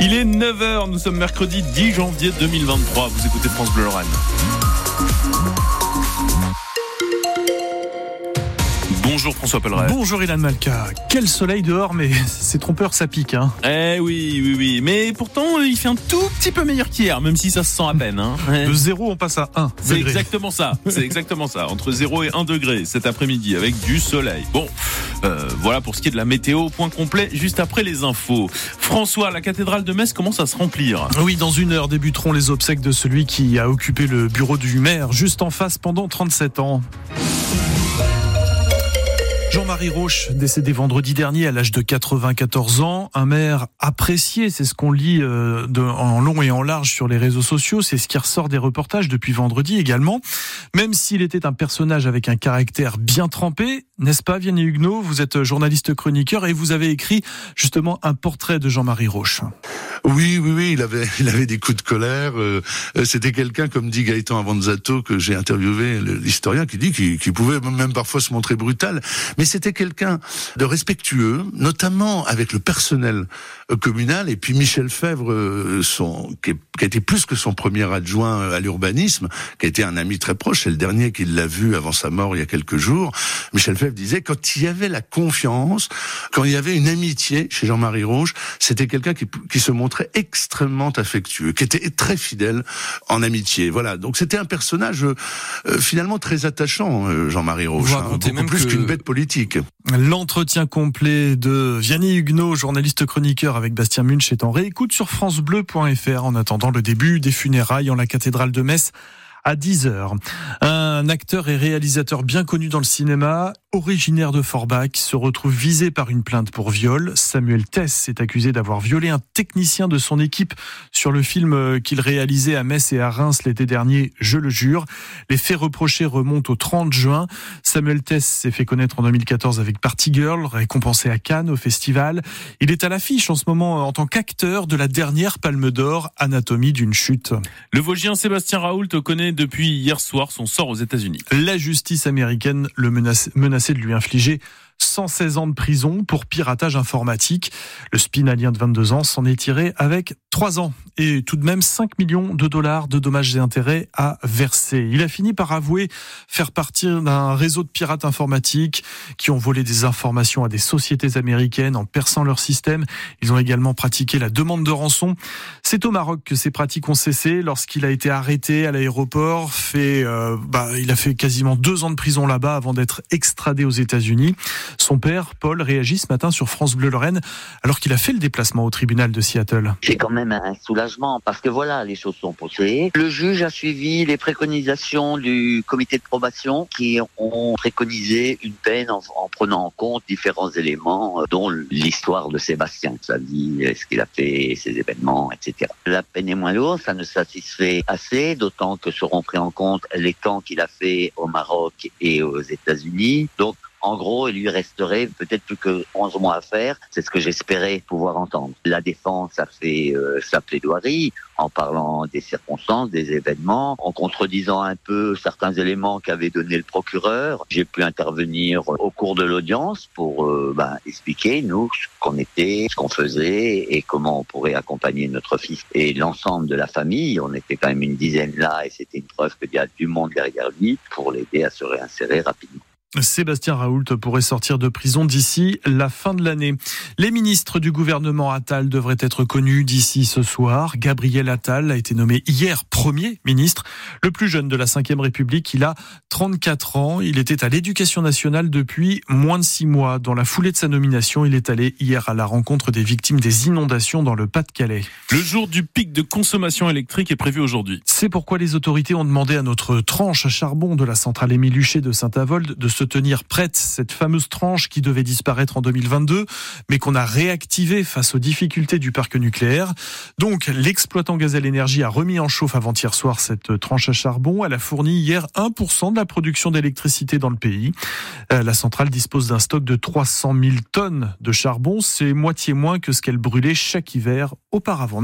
Il est 9h, nous sommes mercredi 10 janvier 2023. Vous écoutez France Bleu Lorraine. Bonjour François Pelleret. Bonjour Ilan Malka. Quel soleil dehors, mais c'est trompeur, ça pique. Hein. Eh oui, oui, oui. Mais pourtant, il fait un tout petit peu meilleur qu'hier, même si ça se sent à peine. Hein. De 0, on passe à 1. C'est exactement ça. C'est exactement ça. Entre 0 et 1 degré cet après-midi avec du soleil. Bon, euh, voilà pour ce qui est de la météo. Point complet juste après les infos. François, la cathédrale de Metz commence à se remplir. Oui, dans une heure débuteront les obsèques de celui qui a occupé le bureau du maire juste en face pendant 37 ans. Jean-Marie Roche, décédé vendredi dernier à l'âge de 94 ans, un maire apprécié, c'est ce qu'on lit euh, en long et en large sur les réseaux sociaux, c'est ce qui ressort des reportages depuis vendredi également. Même s'il était un personnage avec un caractère bien trempé, n'est-ce pas Vianney Huguenot? Vous êtes journaliste chroniqueur et vous avez écrit justement un portrait de Jean-Marie Roche. Oui, oui, oui, il avait, des coups de colère. Euh, c'était quelqu'un, comme dit Gaëtan Avanzato, que j'ai interviewé, l'historien, qui dit qu'il pouvait même parfois se montrer brutal. C'était quelqu'un de respectueux, notamment avec le personnel euh, communal. Et puis Michel Fèvre, euh, son, qui, a été plus que son premier adjoint à l'urbanisme, qui a été un ami très proche, c'est le dernier qui l'a vu avant sa mort il y a quelques jours. Michel Fèvre disait, quand il y avait la confiance, quand il y avait une amitié chez Jean-Marie Rouge, c'était quelqu'un qui, qui se montrait extrêmement affectueux, qui était très fidèle en amitié. Voilà, donc c'était un personnage euh, finalement très attachant, euh, Jean-Marie Roche, hein, beaucoup plus qu'une bête politique. L'entretien complet de Vianney Huguenot, journaliste chroniqueur avec Bastien Munch, est en réécoute sur francebleu.fr en attendant le début des funérailles en la cathédrale de Metz à 10h. Un acteur et réalisateur bien connu dans le cinéma, originaire de Forbach, se retrouve visé par une plainte pour viol. Samuel Tess est accusé d'avoir violé un technicien de son équipe sur le film qu'il réalisait à Metz et à Reims l'été dernier, je le jure. Les faits reprochés remontent au 30 juin. Samuel Tess s'est fait connaître en 2014 avec Party Girl, récompensé à Cannes au festival. Il est à l'affiche en ce moment en tant qu'acteur de la dernière Palme d'Or, Anatomie d'une chute. Le Vosgien Sébastien Raoult connaît depuis hier soir son sort aux États-Unis. La justice américaine le menace, de lui infliger 116 ans de prison pour piratage informatique. Le spinalien de 22 ans s'en est tiré avec 3 ans et tout de même 5 millions de dollars de dommages et intérêts à verser. Il a fini par avouer faire partie d'un réseau de pirates informatiques qui ont volé des informations à des sociétés américaines en perçant leur système. Ils ont également pratiqué la demande de rançon. C'est au Maroc que ces pratiques ont cessé lorsqu'il a été arrêté à l'aéroport. Euh, bah, il a fait quasiment deux ans de prison là-bas avant d'être extradé aux États-Unis. Son père, Paul, réagit ce matin sur France Bleu Lorraine alors qu'il a fait le déplacement au tribunal de Seattle. C'est quand même un soulagement parce que voilà, les choses sont posées. Le juge a suivi les préconisations du comité de probation qui ont préconisé une peine en, prenant en compte différents éléments, euh, dont l'histoire de Sébastien, sa vie, ce qu'il a fait, ses événements, etc. La peine est moins lourde, ça ne satisfait assez, d'autant que seront pris en compte les temps qu'il a fait au Maroc et aux États-Unis. Donc en gros, il lui resterait peut-être plus que 11 mois à faire. C'est ce que j'espérais pouvoir entendre. La défense a fait euh, sa plaidoirie en parlant des circonstances, des événements, en contredisant un peu certains éléments qu'avait donné le procureur. J'ai pu intervenir au cours de l'audience pour euh, ben, expliquer, nous, ce qu'on était, ce qu'on faisait et comment on pourrait accompagner notre fils et l'ensemble de la famille. On était quand même une dizaine là et c'était une preuve qu'il y a du monde derrière lui pour l'aider à se réinsérer rapidement. Sébastien Raoult pourrait sortir de prison d'ici la fin de l'année. Les ministres du gouvernement Attal devraient être connus d'ici ce soir. Gabriel Attal a été nommé hier premier ministre, le plus jeune de la Ve République. Il a 34 ans. Il était à l'éducation nationale depuis moins de six mois. Dans la foulée de sa nomination, il est allé hier à la rencontre des victimes des inondations dans le Pas-de-Calais. Le jour du pic de consommation électrique est prévu aujourd'hui. C'est pourquoi les autorités ont demandé à notre tranche à charbon de la centrale Émile Huchet de Saint-Avold de se tenir prête cette fameuse tranche qui devait disparaître en 2022, mais qu'on a réactivée face aux difficultés du parc nucléaire. Donc, l'exploitant Gazelle Énergie a remis en chauffe avant-hier soir cette tranche à charbon. Elle a fourni hier 1% de la production d'électricité dans le pays. Euh, la centrale dispose d'un stock de 300 000 tonnes de charbon. C'est moitié moins que ce qu'elle brûlait chaque hiver auparavant.